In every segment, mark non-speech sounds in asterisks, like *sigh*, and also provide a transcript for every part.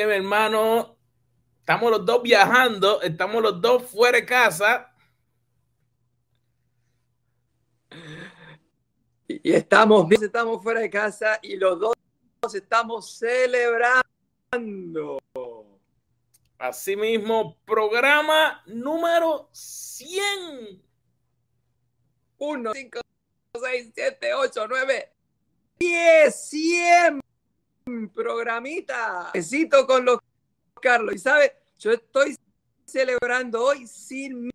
Bien, hermano. Estamos los dos viajando, estamos los dos fuera de casa. Y estamos bien, estamos fuera de casa y los dos estamos celebrando. Asimismo, programa número 100. 1, 5, 6, 7, 8, 9, 10, 100 programita. Besito con los Carlos. Y sabe, yo estoy celebrando hoy sin mi,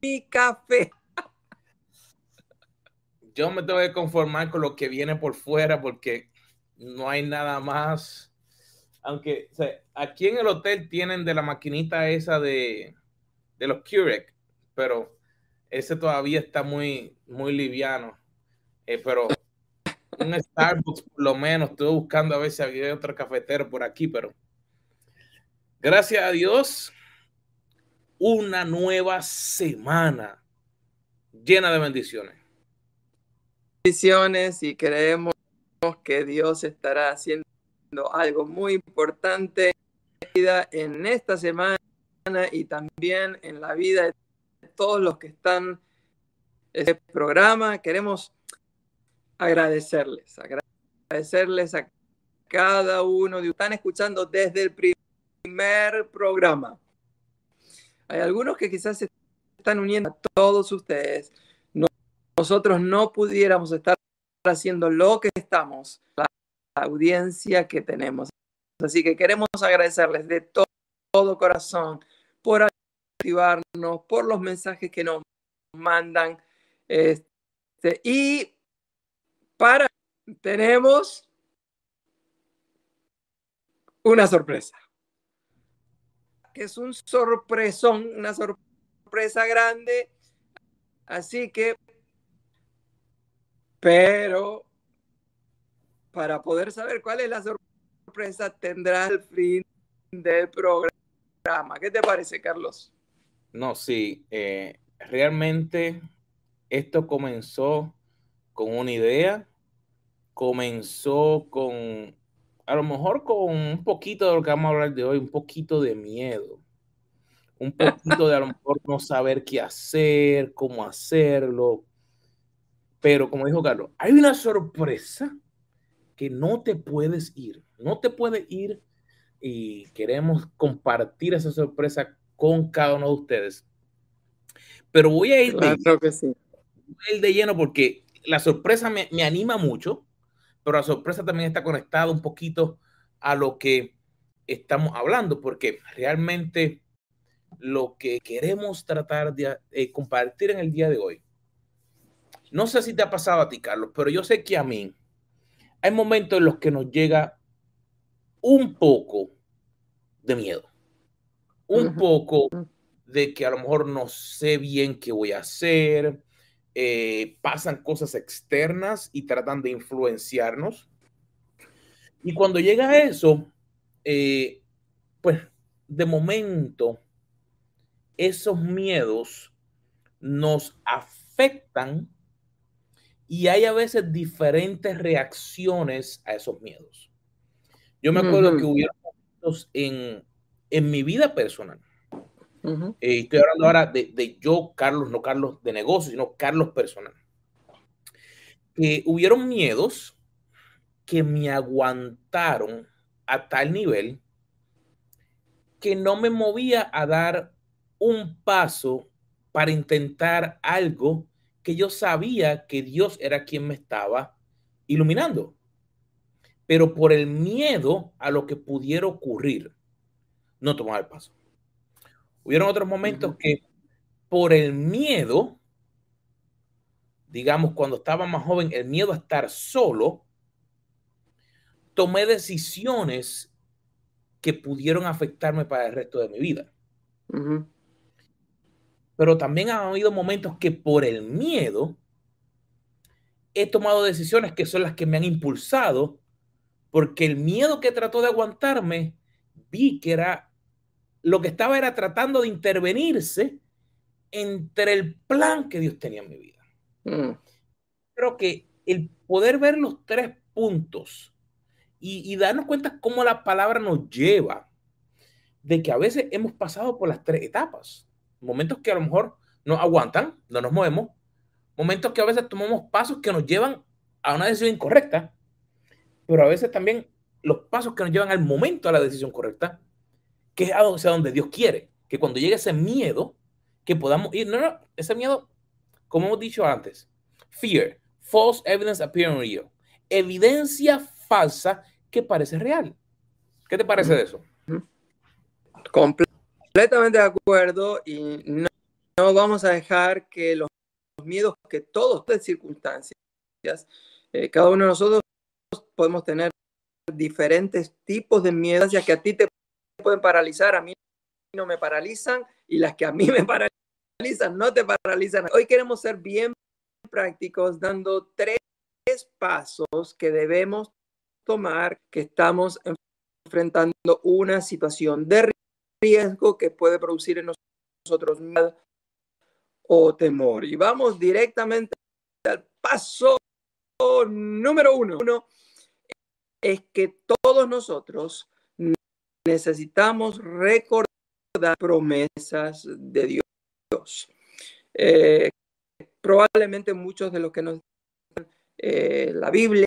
mi café. *laughs* Yo me tengo que conformar con lo que viene por fuera porque no hay nada más. Aunque o sea, aquí en el hotel tienen de la maquinita esa de, de los Keurig, pero ese todavía está muy, muy liviano. Eh, pero un Starbucks, por lo menos, estuve buscando a ver si había otro cafetero por aquí, pero gracias a Dios, una nueva semana llena de bendiciones. Bendiciones y creemos que Dios estará haciendo algo muy importante en esta semana y también en la vida de todos los que están en este programa. Queremos agradecerles, agradecerles a cada uno de ustedes. Están escuchando desde el primer programa. Hay algunos que quizás se están uniendo a todos ustedes. nosotros no pudiéramos estar haciendo lo que estamos, la audiencia que tenemos. Así que queremos agradecerles de todo, corazón por activarnos, por los mensajes que nos mandan. Este, y para, tenemos una sorpresa. Que es un sorpresón, una sorpresa grande. Así que, pero para poder saber cuál es la sorpresa, tendrá el fin del programa. ¿Qué te parece, Carlos? No, sí, eh, realmente esto comenzó con una idea, comenzó con, a lo mejor con un poquito de lo que vamos a hablar de hoy, un poquito de miedo, un poquito de a lo *laughs* mejor no saber qué hacer, cómo hacerlo, pero como dijo Carlos, hay una sorpresa que no te puedes ir, no te puedes ir y queremos compartir esa sorpresa con cada uno de ustedes. Pero voy a ir, claro de, que sí. ir de lleno porque la sorpresa me, me, anima mucho, pero la sorpresa también está conectada un poquito a lo que estamos hablando, porque realmente lo que queremos tratar de eh, compartir en el día de hoy, no sé si te ha pasado a ti, Carlos, pero yo sé que a mí hay momentos en los que nos llega un poco de miedo un poco de que a lo mejor no sé bien qué voy a hacer, eh, pasan cosas externas y tratan de influenciarnos. Y cuando llega eso, eh, pues de momento, esos miedos nos afectan y hay a veces diferentes reacciones a esos miedos. Yo me acuerdo uh -huh. que hubieron momentos en, en mi vida personal. Eh, estoy hablando ahora de, yo, Carlos, no Carlos de negocio, sino Carlos personal. Que hubieron miedos que me aguantaron a tal nivel que no me movía a dar un paso para intentar algo que yo sabía que Dios era quien me estaba iluminando. Pero por el miedo a lo que pudiera ocurrir, no tomaba el paso. Hubieron otros momentos que por el miedo, digamos, cuando estaba más joven, el miedo a estar solo, tomé decisiones que pudieron afectarme para el resto de mi vida. Uh -huh. Pero también han habido momentos que por el miedo he tomado decisiones que son las que me han impulsado, porque el miedo que trató de aguantarme, vi que era lo que estaba era tratando de intervenirse entre el plan que Dios tenía en mi vida. Mm. Creo que el poder ver los tres puntos y, y darnos cuenta cómo la palabra nos lleva, de que a veces hemos pasado por las tres etapas. Momentos que a lo mejor no aguantan, no nos movemos. Momentos que a veces tomamos pasos que nos llevan a una decisión incorrecta, pero a veces también los pasos que nos llevan al momento a la decisión correcta, que es hacia donde Dios quiere, que cuando llegue ese miedo, que podamos ir, no, no, ese miedo, como hemos dicho antes, fear, false evidence appearing real, evidencia falsa que parece real. ¿Qué te parece de eso? Completamente de acuerdo y no, vamos a dejar que los, miedos que todos de circunstancias, eh, cada uno de nosotros podemos tener diferentes tipos de miedos, ya que a ti te pueden paralizar, a mí no me paralizan y las que a mí *laughs* me paralizan no te paralizan. Hoy queremos ser bien prácticos dando tres pasos que debemos tomar que estamos enfrentando una situación de riesgo que puede producir en nosotros miedo o temor. Y vamos directamente al paso número uno. uno es que todos nosotros necesitamos recordar promesas de Dios. Eh, probablemente muchos de los que nos eh, la Biblia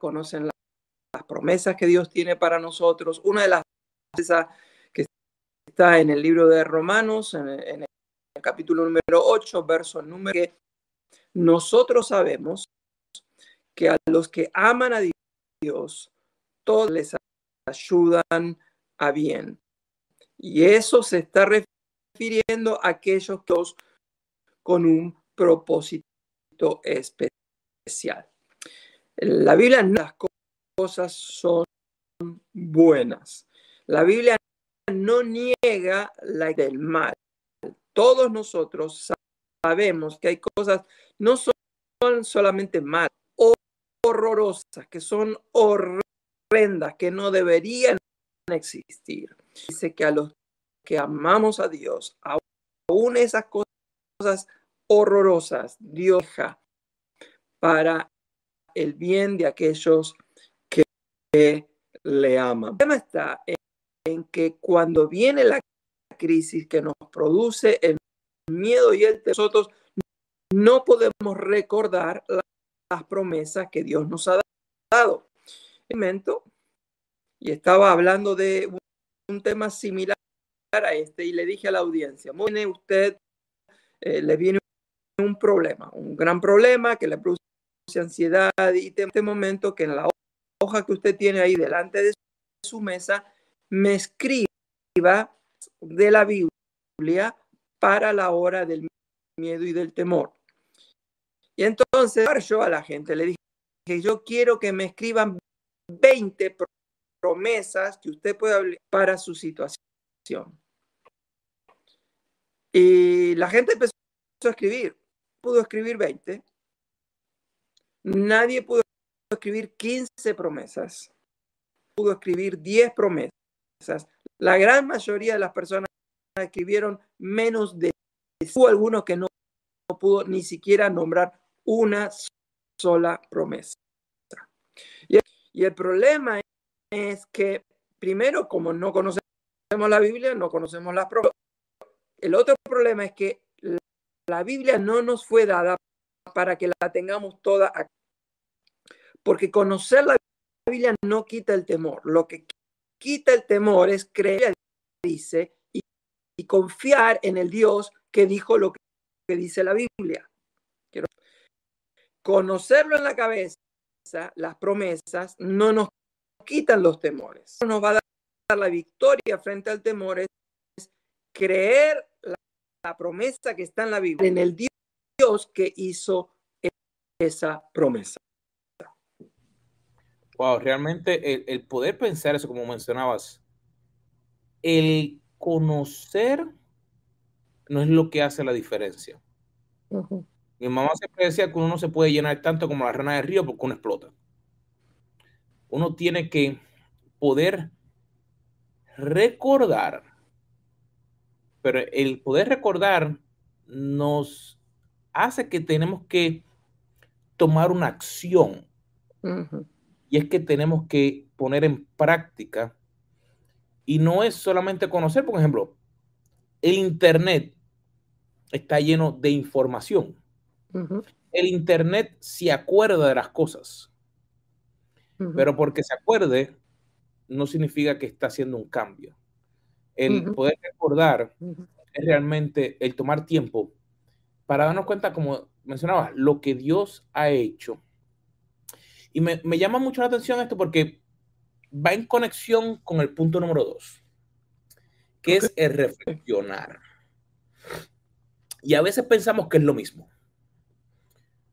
conocen las promesas que Dios tiene para nosotros. Una de las promesas que está en el libro de Romanos, en, el capítulo número 8, verso número que nosotros sabemos que a los que aman a Dios, todos les ayudan a bien. Y eso se está refiriendo a aquellos que con un propósito especial. La Biblia, las cosas son buenas. La Biblia no niega la del mal. Todos nosotros sabemos que hay cosas, no son solamente mal, horrorosas, que son que no deberían existir. Dice que a los que amamos a Dios, aún esas cosas horrorosas, Dios deja para el bien de aquellos que le aman. El tema está en que cuando viene la crisis que nos produce el miedo y el nosotros no podemos recordar las promesas que Dios nos ha dado. Y estaba hablando de un tema similar a este y le dije a la audiencia, viene usted, eh, le viene un problema, un gran problema que le produce ansiedad y en este momento que en la hoja que usted tiene ahí delante de su mesa me escriba de la Biblia para la hora del miedo y del temor. Y entonces yo a la gente le dije yo quiero que me escriban 20 promesas que usted pueda hablar para su situación. Y la gente empezó a escribir, pudo escribir 20. Nadie pudo escribir 15 promesas, pudo escribir 10 promesas. La gran mayoría de las personas escribieron menos de hubo algunos que no, no pudo ni siquiera nombrar una sola promesa. Y, el problema es que, primero, como no conocemos la Biblia, no conocemos las promesas. El otro problema es que la Biblia no nos fue dada para que la tengamos toda aquí. Porque conocer la Biblia no quita el temor. Lo que quita el temor es creer, dice, y confiar en el Dios que dijo lo que, dice la Biblia. conocerlo en la cabeza, las promesas, no nos quitan los temores. Nos va a dar la victoria frente al temor es creer la, la promesa que está en la Biblia, en el Dios que hizo esa promesa. Wow, realmente el, poder pensar eso, como mencionabas, el conocer no es lo que hace la diferencia. Mi mamá siempre decía que uno no se puede llenar tanto como la rana del río porque uno explota. Uno tiene que poder recordar, pero el poder recordar nos hace que tenemos que tomar una acción. Y es que tenemos que poner en práctica. Y no es solamente conocer, por ejemplo, el Internet está lleno de información. El Internet se acuerda de las cosas. Pero porque se acuerde, no significa que está haciendo un cambio. El poder recordar es realmente el tomar tiempo para darnos cuenta, como mencionaba, lo que Dios ha hecho. Y me, llama mucho la atención esto porque va en conexión con el punto número dos, que es el reflexionar. Y a veces pensamos que es lo mismo.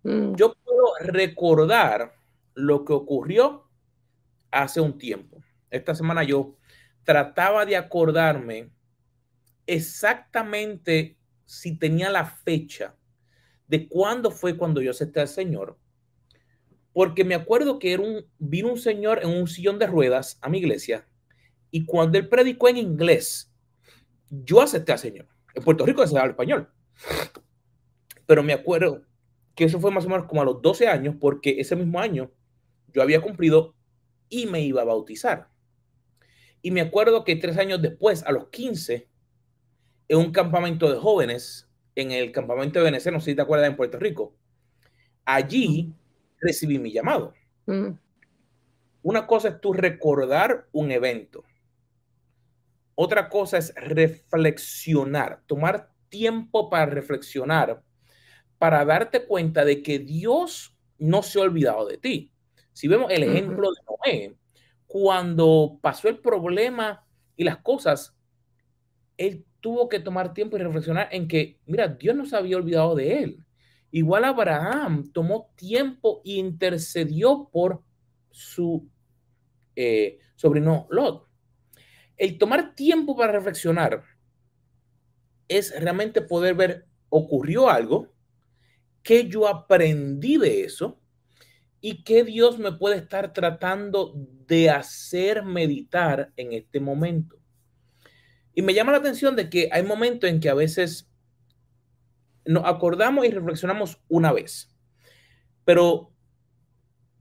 Mm. Yo puedo recordar lo que ocurrió hace un tiempo. Esta semana yo trataba de acordarme exactamente si tenía la fecha de cuándo fue cuando yo acepté al Señor, porque me acuerdo que era un, vino un señor en un sillón de ruedas a mi iglesia y cuando él predicó en inglés, yo acepté al Señor. En Puerto Rico se habla español. Pero me acuerdo que eso fue más o menos como a los 12 años, porque ese mismo año yo había cumplido y me iba a bautizar. Y me acuerdo que tres años después, a los 15, en un campamento de jóvenes, en el campamento de Venecia, no sé si te acuerdas, en Puerto Rico, allí recibí mi llamado. Mm. Una cosa es tú recordar un evento. Otra cosa es reflexionar, tomar tiempo para reflexionar, para darte cuenta de que Dios no se ha olvidado de ti. Si vemos el ejemplo de Noé, cuando pasó el problema y las cosas, él tuvo que tomar tiempo y reflexionar en que, mira, Dios no se había olvidado de él. Igual Abraham tomó tiempo e intercedió por su eh, sobrino Lot. El tomar tiempo para reflexionar es realmente poder ver, ocurrió algo, que yo aprendí de eso y qué Dios me puede estar tratando de hacer meditar en este momento. Y me llama la atención de que hay momentos en que a veces nos acordamos y reflexionamos una vez, pero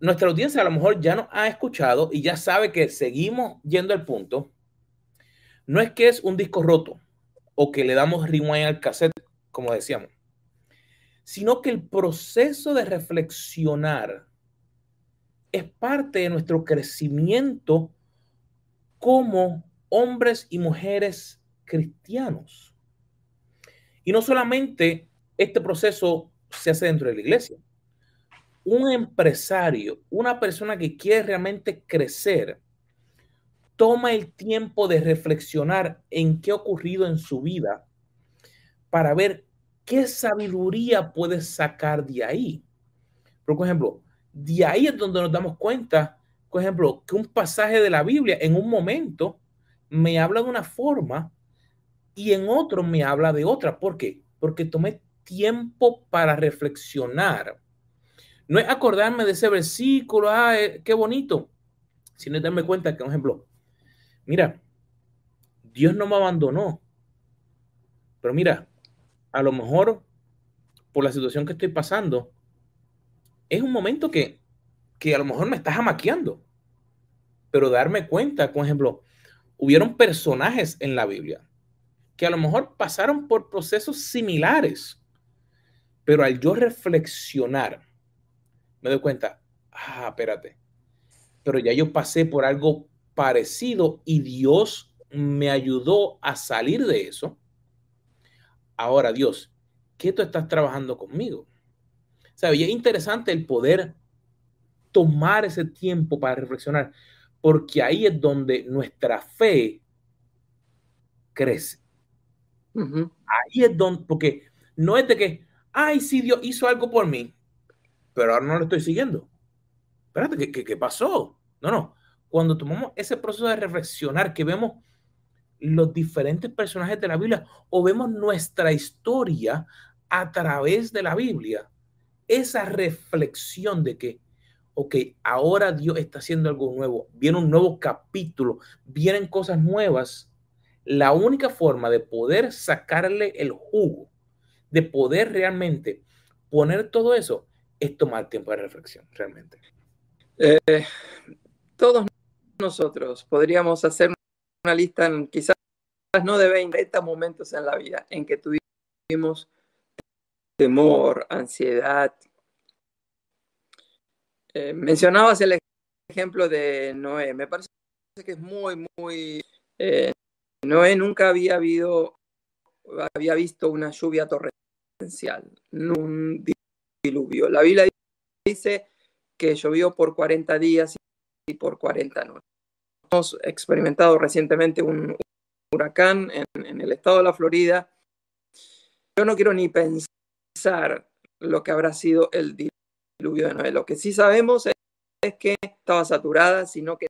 nuestra audiencia a lo mejor ya nos ha escuchado y ya sabe que seguimos yendo al punto. No es que es un disco roto o que le damos rewind al cassette, como decíamos, sino que el proceso de reflexionar es parte de nuestro crecimiento como hombres y mujeres cristianos. Y no solamente este proceso se hace dentro de la iglesia. Un empresario, una persona que quiere realmente crecer, toma el tiempo de reflexionar en qué ha ocurrido en su vida para ver qué sabiduría puede sacar de ahí. Por ejemplo, de ahí es donde nos damos cuenta, por ejemplo, que un pasaje de la Biblia en un momento me habla de una forma y en otro me habla de otra. ¿Por qué? Porque tomé tiempo para reflexionar. No es acordarme de ese versículo, ah, eh, qué bonito, sino darme cuenta que, por ejemplo, mira, Dios no me abandonó, pero mira, a lo mejor por la situación que estoy pasando, es un momento que, que a lo mejor me estás amaqueando, pero darme cuenta, por ejemplo, hubieron personajes en la Biblia que a lo mejor pasaron por procesos similares, pero al yo reflexionar, me doy cuenta, ah, espérate, pero ya yo pasé por algo parecido y Dios me ayudó a salir de eso. Ahora, Dios, ¿qué tú estás trabajando conmigo? ¿Sabes? Y es interesante el poder tomar ese tiempo para reflexionar, porque ahí es donde nuestra fe crece. Ahí es donde, porque no es de que, ay, sí, Dios hizo algo por mí, pero ahora no lo estoy siguiendo. Espérate, ¿qué, qué, pasó? No, no. Cuando tomamos ese proceso de reflexionar, que vemos los diferentes personajes de la Biblia o vemos nuestra historia a través de la Biblia, esa reflexión de que, ok, ahora Dios está haciendo algo nuevo, viene un nuevo capítulo, vienen cosas nuevas, la única forma de poder sacarle el jugo, de poder realmente poner todo eso es tomar tiempo de reflexión, realmente. Eh, todos nosotros podríamos hacer una lista, quizás no de 20 momentos en la vida en que tuvimos temor, ansiedad. Eh, mencionabas el ejemplo de Noé. Me parece que es muy, muy... Eh, Noé nunca había habido, había visto una lluvia torrencial, un diluvio. La Biblia dice que llovió por 40 días y por 40 noches. Hemos experimentado recientemente un huracán en, el estado de la Florida. Yo no quiero ni pensar lo que habrá sido el diluvio de Noé. Lo que sí sabemos es, que estaba saturada, sino que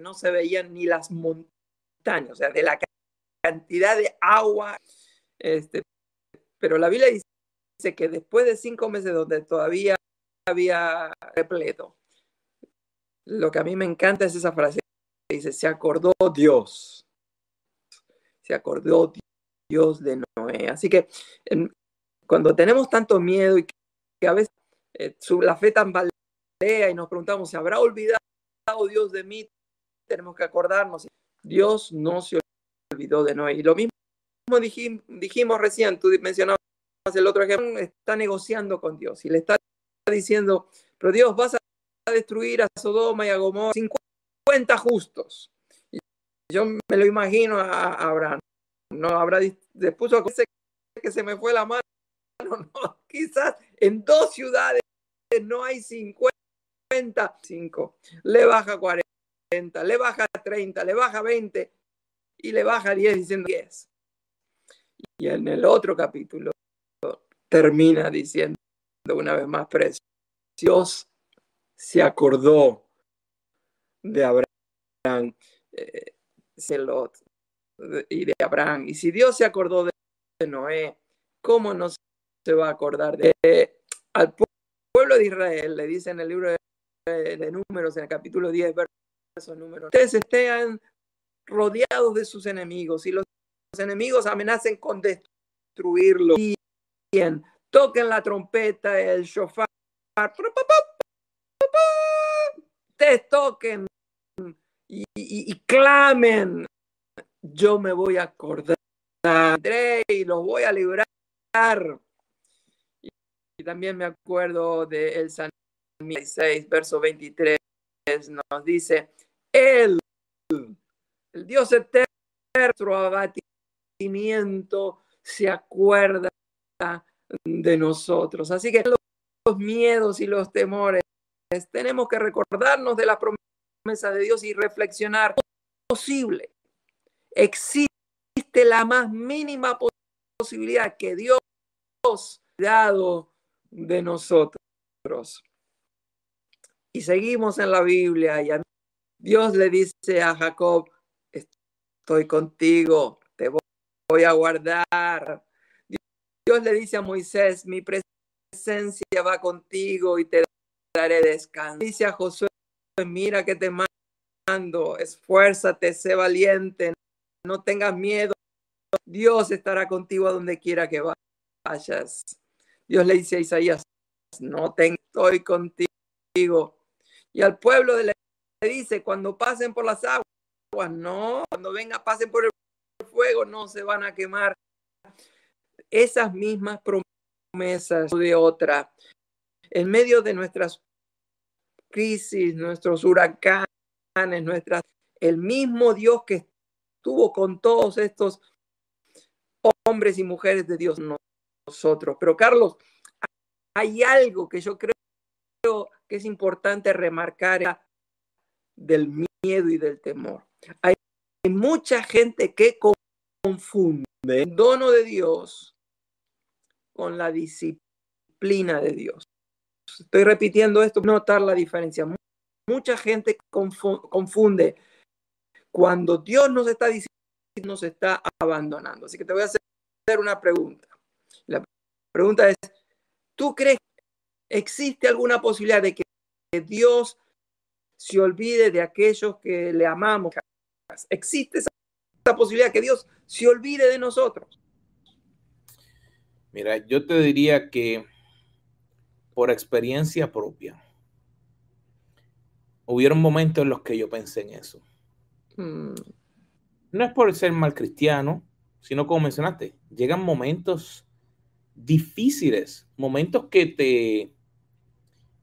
no se veían ni las montañas, o sea, de la cantidad de agua. Este, pero la Biblia dice que después de cinco meses donde todavía había repleto, lo que a mí me encanta es esa frase dice, se acordó Dios. Se acordó Dios de Noé. Así que cuando tenemos tanto miedo y que, a veces eh, la fe tambalea y nos preguntamos, ¿se habrá olvidado Dios de mí? Tenemos que acordarnos. Dios no se olvidó de Noé. Y lo mismo dijimos, dijimos recién, tú mencionabas el otro ejemplo, está negociando con Dios y le está diciendo, pero Dios, vas a destruir a Sodoma y a Gomorra, 50 justos. Y yo me lo imagino a, Abraham. No habrá después que se me fue la mano. *laughs* No, quizás en dos ciudades no hay 50, 5. Le baja 40, le baja 30, le baja 20 y le baja 10 diciendo 10. Y en el otro capítulo termina diciendo una vez más, Dios se acordó de Abraham, eh, y de Abraham. Y si Dios se acordó de Noé, ¿cómo no se va a acordar de al pueblo de Israel? Le dice en el libro de, Números, en el capítulo 10, verso número. Ustedes estén rodeados de sus enemigos y los enemigos amenacen con destruirlo. Toquen la trompeta, el shofar, te toquen y, clamen, yo me voy a acordar y los voy a librar. Y, también me acuerdo de el San 6, verso 23, nos dice, Él, el Dios eterno, nuestro abatimiento, se acuerda de nosotros. Así que los miedos y los temores, tenemos que recordarnos de la promesa de Dios y reflexionar posible. Existe la más mínima posibilidad que Dios dado de nosotros. Y seguimos en la Biblia y Dios le dice a Jacob, estoy contigo, te voy a guardar. Dios le dice a Moisés, mi presencia va contigo y te daré descanso. Dice a Josué, mira que te mando, esfuérzate, sé valiente, no tengas miedo. Dios estará contigo a donde quiera que vayas. Dios le dice a Isaías, no estoy contigo. Y al pueblo le dice, cuando pasen por las aguas, no, cuando venga, pasen por el fuego, no se van a quemar. Esas mismas promesas de otra en medio de nuestras crisis, nuestros huracanes, nuestras, el mismo Dios que estuvo con todos estos hombres y mujeres de Dios nosotros. Pero Carlos, hay algo que yo creo que es importante remarcar del miedo y del temor. Hay mucha gente que confunde el dono de Dios con la disciplina de Dios. Estoy repitiendo esto, notar la diferencia. Mucha gente confunde cuando Dios nos está diciendo, nos está abandonando. Así que te voy a hacer una pregunta. La pregunta es, ¿tú crees que existe alguna posibilidad de que Dios se olvide de aquellos que le amamos? ¿Existe esa, esa posibilidad que Dios se olvide de nosotros? Mira, yo te diría que por experiencia propia. Hubieron momentos en los que yo pensé en eso. Mm. No es por ser mal cristiano, sino como mencionaste, llegan momentos difíciles, momentos que te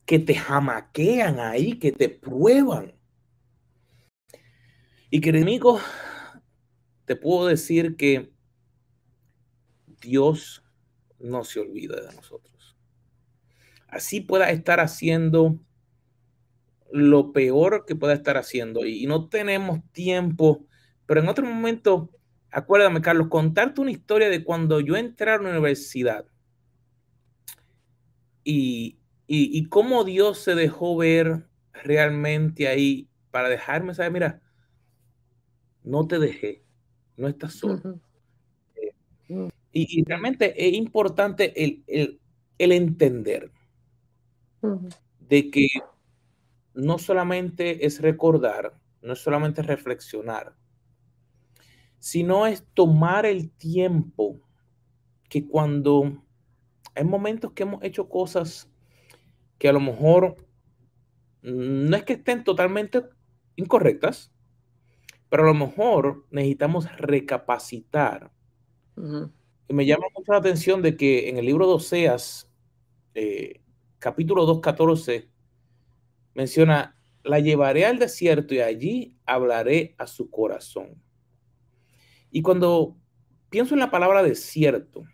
que te jamaquean ahí, que te prueban. Y que amigo, te puedo decir que Dios no se olvida de nosotros. Así pueda estar haciendo lo peor que pueda estar haciendo. Y no tenemos tiempo, pero en otro momento, acuérdame, Carlos, contarte una historia de cuando yo entré a la universidad. Y, y, cómo Dios se dejó ver realmente ahí para dejarme saber, mira, no te dejé, no estás solo. Eh, y, realmente es importante el, entender de que no solamente es recordar, no es solamente reflexionar, sino es tomar el tiempo que cuando hay momentos que hemos hecho cosas que a lo mejor no es que estén totalmente incorrectas, pero a lo mejor necesitamos recapacitar. Y me llama mucho la atención de que en el libro de Oseas, eh, capítulo 2, 14, menciona, la llevaré al desierto y allí hablaré a su corazón. Y cuando pienso en la palabra desierto,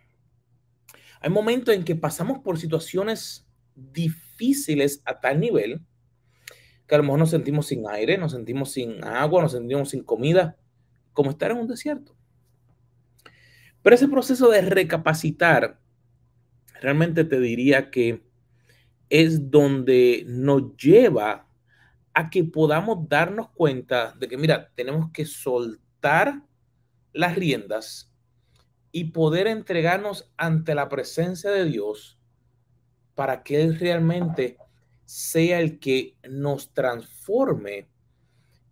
hay momentos en que pasamos por situaciones difíciles a tal nivel que a lo mejor nos sentimos sin aire, nos sentimos sin agua, nos sentimos sin comida, como estar en un desierto. Pero ese proceso de recapacitar, realmente te diría que es donde nos lleva a que podamos darnos cuenta de que, mira, tenemos que soltar las riendas y poder entregarnos ante la presencia de Dios para que Él realmente sea el que nos transforme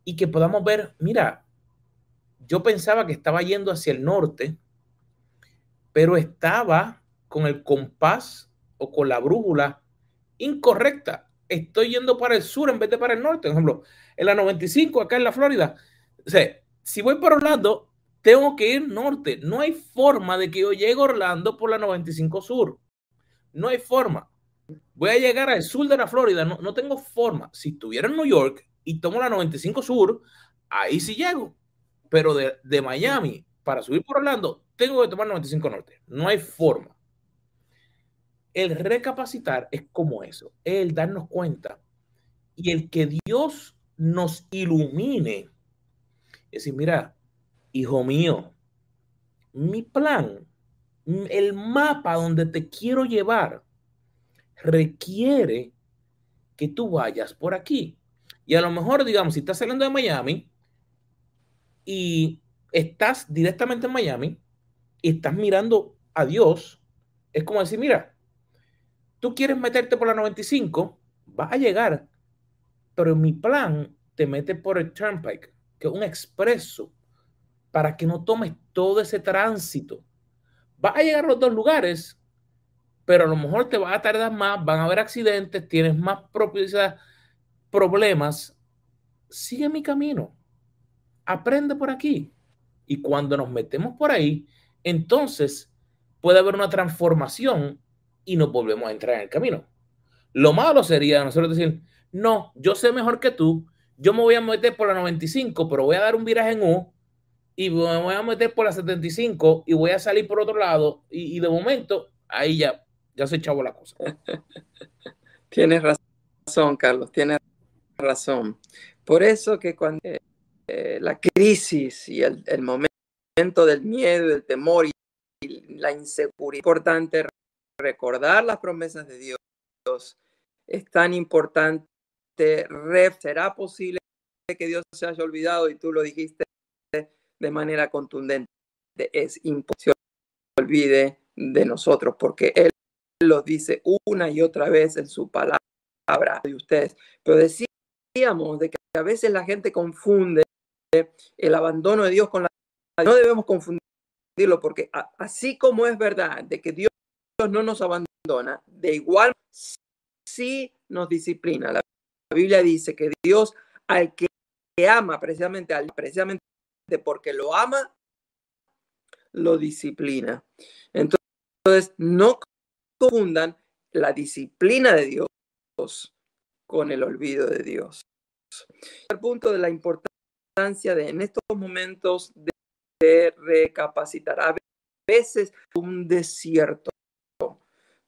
y que podamos ver, mira, yo pensaba que estaba yendo hacia el norte, pero estaba con el compás o con la brújula incorrecta. Estoy yendo para el sur en vez de para el norte. Por ejemplo, en la 95, acá en la Florida. O sea, si voy para Orlando, tengo que ir norte. No hay forma de que yo llegue a Orlando por la 95 sur. No hay forma. Voy a llegar al sur de la Florida. No, no tengo forma. Si estuviera en New York y tomo la 95 sur, ahí sí llego. Pero de, de Miami para subir por Orlando, tengo que tomar 95 norte. No hay forma. El recapacitar es como eso, el darnos cuenta y el que Dios nos ilumine. Es decir, mira, hijo mío, mi plan, el mapa donde te quiero llevar, requiere que tú vayas por aquí. Y a lo mejor, digamos, si estás saliendo de Miami y estás directamente en Miami y estás mirando a Dios, es como decir, mira, tú quieres meterte por la 95, vas a llegar, pero mi plan te mete por el Turnpike, que es un expreso, para que no tomes todo ese tránsito. Vas a llegar a los dos lugares, pero a lo mejor te va a tardar más, van a haber accidentes, tienes más propiedad, problemas. Sigue mi camino. Aprende por aquí. Y cuando nos metemos por ahí, entonces puede haber una transformación y nos volvemos a entrar en el camino. Lo malo sería nosotros decir, no, yo sé mejor que tú, yo me voy a meter por la 95, pero voy a dar un viraje en U y me voy a meter por la 75 y voy a salir por otro lado y, de momento ahí ya, ya se echaba la cosa. *laughs* Tienes razón, Carlos, tienes razón. Por eso que cuando eh, la crisis y el, el, momento del miedo, del temor y la inseguridad, es importante recordar las promesas de Dios. Es tan importante. ¿Será posible que Dios se haya olvidado? Y tú lo dijiste de manera contundente. Es imposible que olvide de nosotros porque Él lo dice una y otra vez en su palabra de ustedes. Pero decíamos de que a veces la gente confunde el abandono de Dios con la... No debemos confundirlo porque así como es verdad de que Dios no nos abandona, de igual sí nos disciplina. La Biblia dice que Dios al que ama precisamente, al, precisamente porque lo ama, lo disciplina. Entonces, no confundan la disciplina de Dios con el olvido de Dios. El punto de la importancia de en estos momentos de, de recapacitar. A veces un desierto,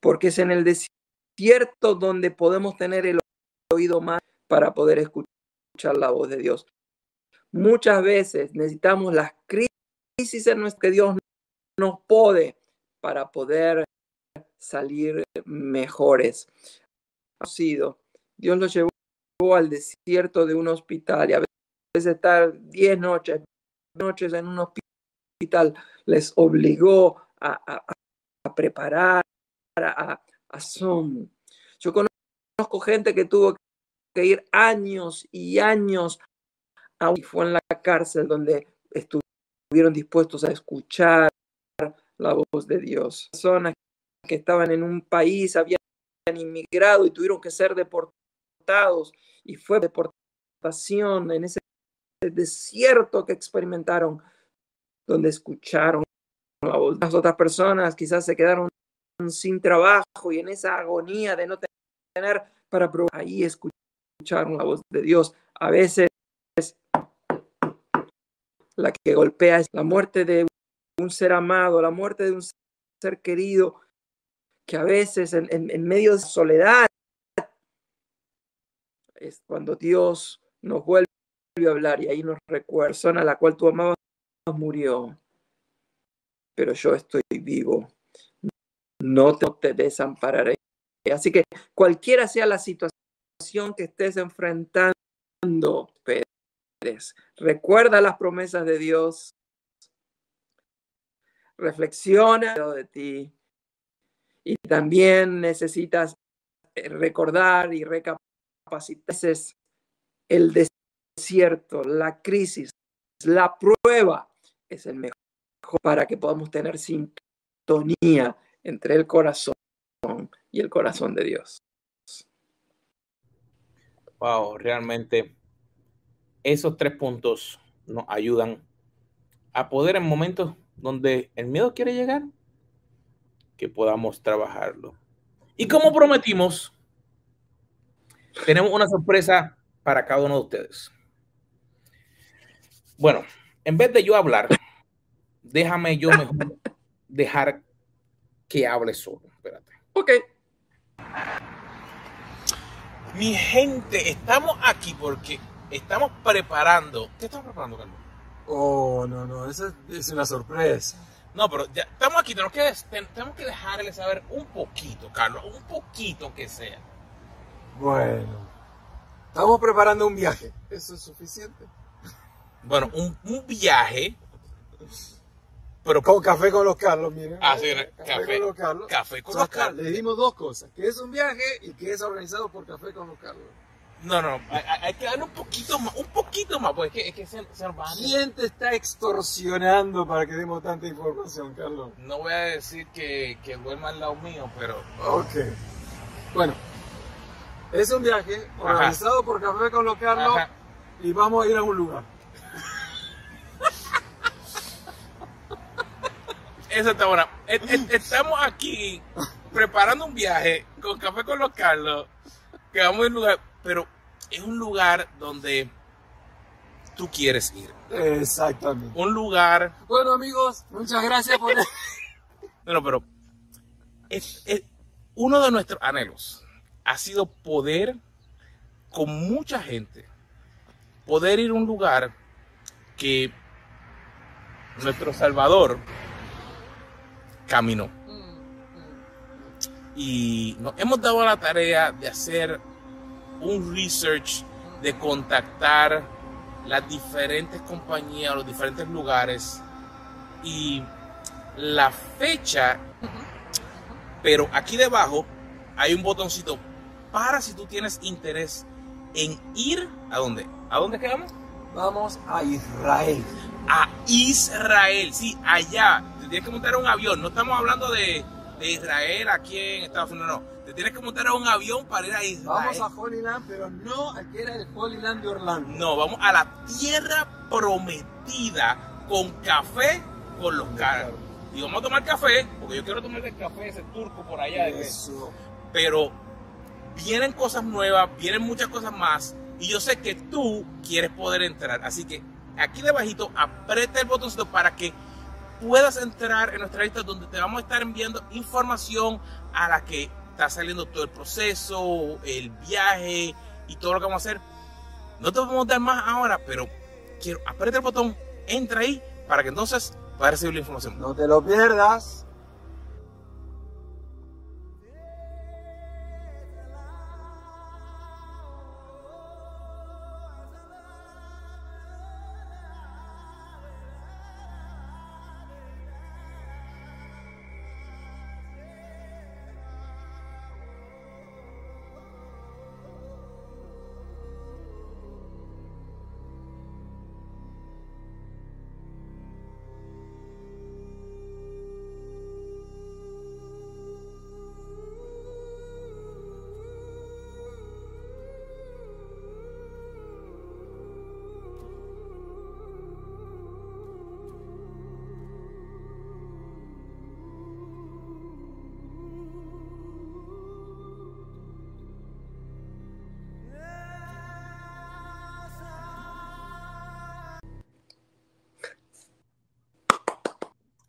porque es en el desierto donde podemos tener el oído más para poder escuchar la voz de Dios. Muchas veces necesitamos las crisis en nuestro que Dios nos pode para poder salir mejores. Dios los llevó al desierto de un hospital y a veces estar 10 noches, noches en un hospital les obligó a, preparar, a, a. Yo conozco gente que tuvo que ir años y años a, y fue en la cárcel donde estuvieron dispuestos a escuchar la voz de Dios. Personas que estaban en un país, habían inmigrado y tuvieron que ser deportados y fue deportación en ese desierto que experimentaron, donde escucharon la voz. Las otras personas quizás se quedaron sin trabajo y en esa agonía de no tener para probar, ahí escucharon la voz de Dios. A veces la que golpea es la muerte de un ser amado, la muerte de un ser querido, que a veces en, medio de soledad es cuando Dios nos vuelve a hablar y ahí nos recuerda, a la cual tú amabas murió, pero yo estoy vivo, no te desampararé. Así que cualquiera sea la situación que estés enfrentando, recuerda las promesas de Dios, reflexiona de ti. Y también necesitas eh, recordar y recapacitar. El desierto, la crisis, la prueba es el mejor para que podamos tener sintonía entre el corazón y el corazón de Dios. Wow, realmente esos tres puntos nos ayudan a poder en momentos donde el miedo quiere llegar, que podamos trabajarlo. Y como prometimos, tenemos una sorpresa para cada uno de ustedes. Bueno, en vez de yo hablar, déjame yo mejor *laughs* dejar que hable solo. Espérate. Ok. Mi gente, estamos aquí porque estamos preparando. ¿Qué estamos preparando, Carlos? Oh, no, no, esa es una sorpresa. No, pero ya estamos aquí, tenemos que, tenemos que dejarle saber un poquito, Carlos, un poquito que sea. Bueno, estamos preparando un viaje. ¿Eso es suficiente? Bueno, un, un viaje. Pero con café con los Carlos, miren. Ah, sí, café, café, con los Carlos. Café con los Carlos. Le dimos dos cosas, que es un viaje y que es organizado por Café con los Carlos. No, no, hay, hay, que darle un poquito más, un poquito más, porque es que, es que se, se va ¿Quién te está extorsionando para que demos tanta información, Carlos? No voy a decir que, que duerma al lado mío, pero... Ok. Bueno, es un viaje organizado Ajá. por Café con los Carlos Ajá. y vamos a ir a un lugar. Eso está bueno. Estamos aquí preparando un viaje con Café con los Carlos, que vamos a un lugar pero es un lugar donde tú quieres ir. Exactamente. Un lugar. Bueno, amigos, muchas gracias por. *laughs* bueno, pero es, es, uno de nuestros anhelos ha sido poder, con mucha gente, poder ir a un lugar que nuestro Salvador caminó. Y nos hemos dado la tarea de hacer un research de contactar las diferentes compañías, los diferentes lugares y la fecha, pero aquí debajo hay un botoncito para si tú tienes interés en ir a dónde? ¿A dónde quedamos? Vamos a Israel. A Israel, sí, allá. Tienes que montar un avión. No estamos hablando de, de Israel aquí en Estados Unidos. No, te tienes que montar a un avión para ir a Israel. Vamos a Holy Land, pero no aquí era el Holy Land de Orlando. No, vamos a la tierra prometida con café con los caras. Y vamos a tomar café, porque yo quiero tomar el café ese turco por allá. Eso. Pero vienen cosas nuevas, vienen muchas cosas más. Y yo sé que tú quieres poder entrar. Así que aquí debajito aprieta el botoncito para que puedas entrar en nuestra lista donde te vamos a estar enviando información a la que está saliendo todo el proceso, el viaje y todo lo que vamos a hacer. No te a dar más ahora, pero quiero aprieta el botón, entra ahí para que entonces puedas recibir la información. No te lo pierdas.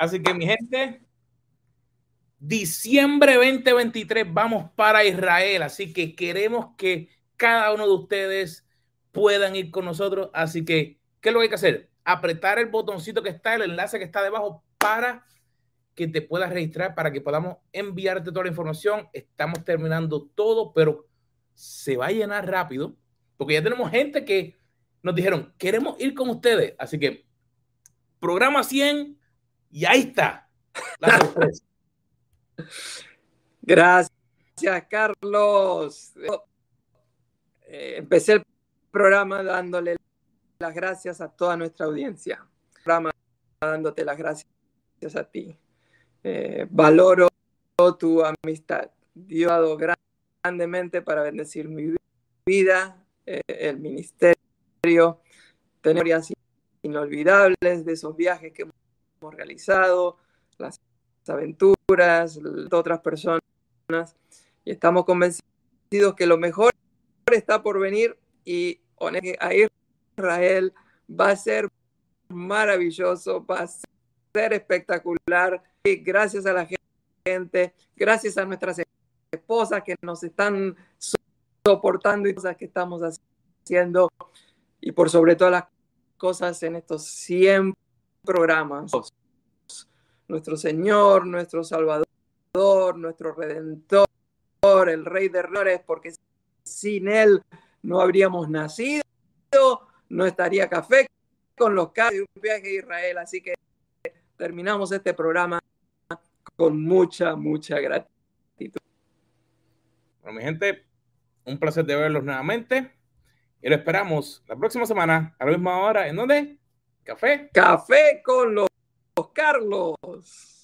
Así que mi gente, diciembre 2023 vamos para Israel. Así que queremos que cada uno de ustedes puedan ir con nosotros. Así que, ¿qué es lo que hay que hacer? Apretar el botoncito que está, el enlace que está debajo para que te puedas registrar, para que podamos enviarte toda la información. Estamos terminando todo, pero se va a llenar rápido, porque ya tenemos gente que nos dijeron, queremos ir con ustedes. Así que, programa 100 y ahí está la. Gracias, Carlos. Eh, empecé el programa dándole las gracias a toda nuestra audiencia. programa dándote las gracias a ti. Eh, valoro tu amistad. Dios ha dado grandemente para bendecir mi vida, eh, el ministerio, tener inolvidables de esos viajes que hemos realizado, las aventuras, de otras personas, y estamos convencidos que lo mejor está por venir y a Israel va a ser maravilloso, va a ser espectacular. Y gracias a la gente, gracias a nuestras esposas que nos están soportando y cosas que estamos haciendo y por sobre todas las cosas en estos 100 programas. Nuestro Señor, nuestro Salvador, nuestro Redentor, el Rey de Errores, porque sin Él no habríamos nacido, no estaría café con los casos de un viaje a Israel. Así que terminamos este programa con mucha, mucha gratitud. Bueno, mi gente, un placer de verlos nuevamente. Y lo esperamos la próxima semana, a la misma hora. ¿En dónde? Café. Café con los Carlos.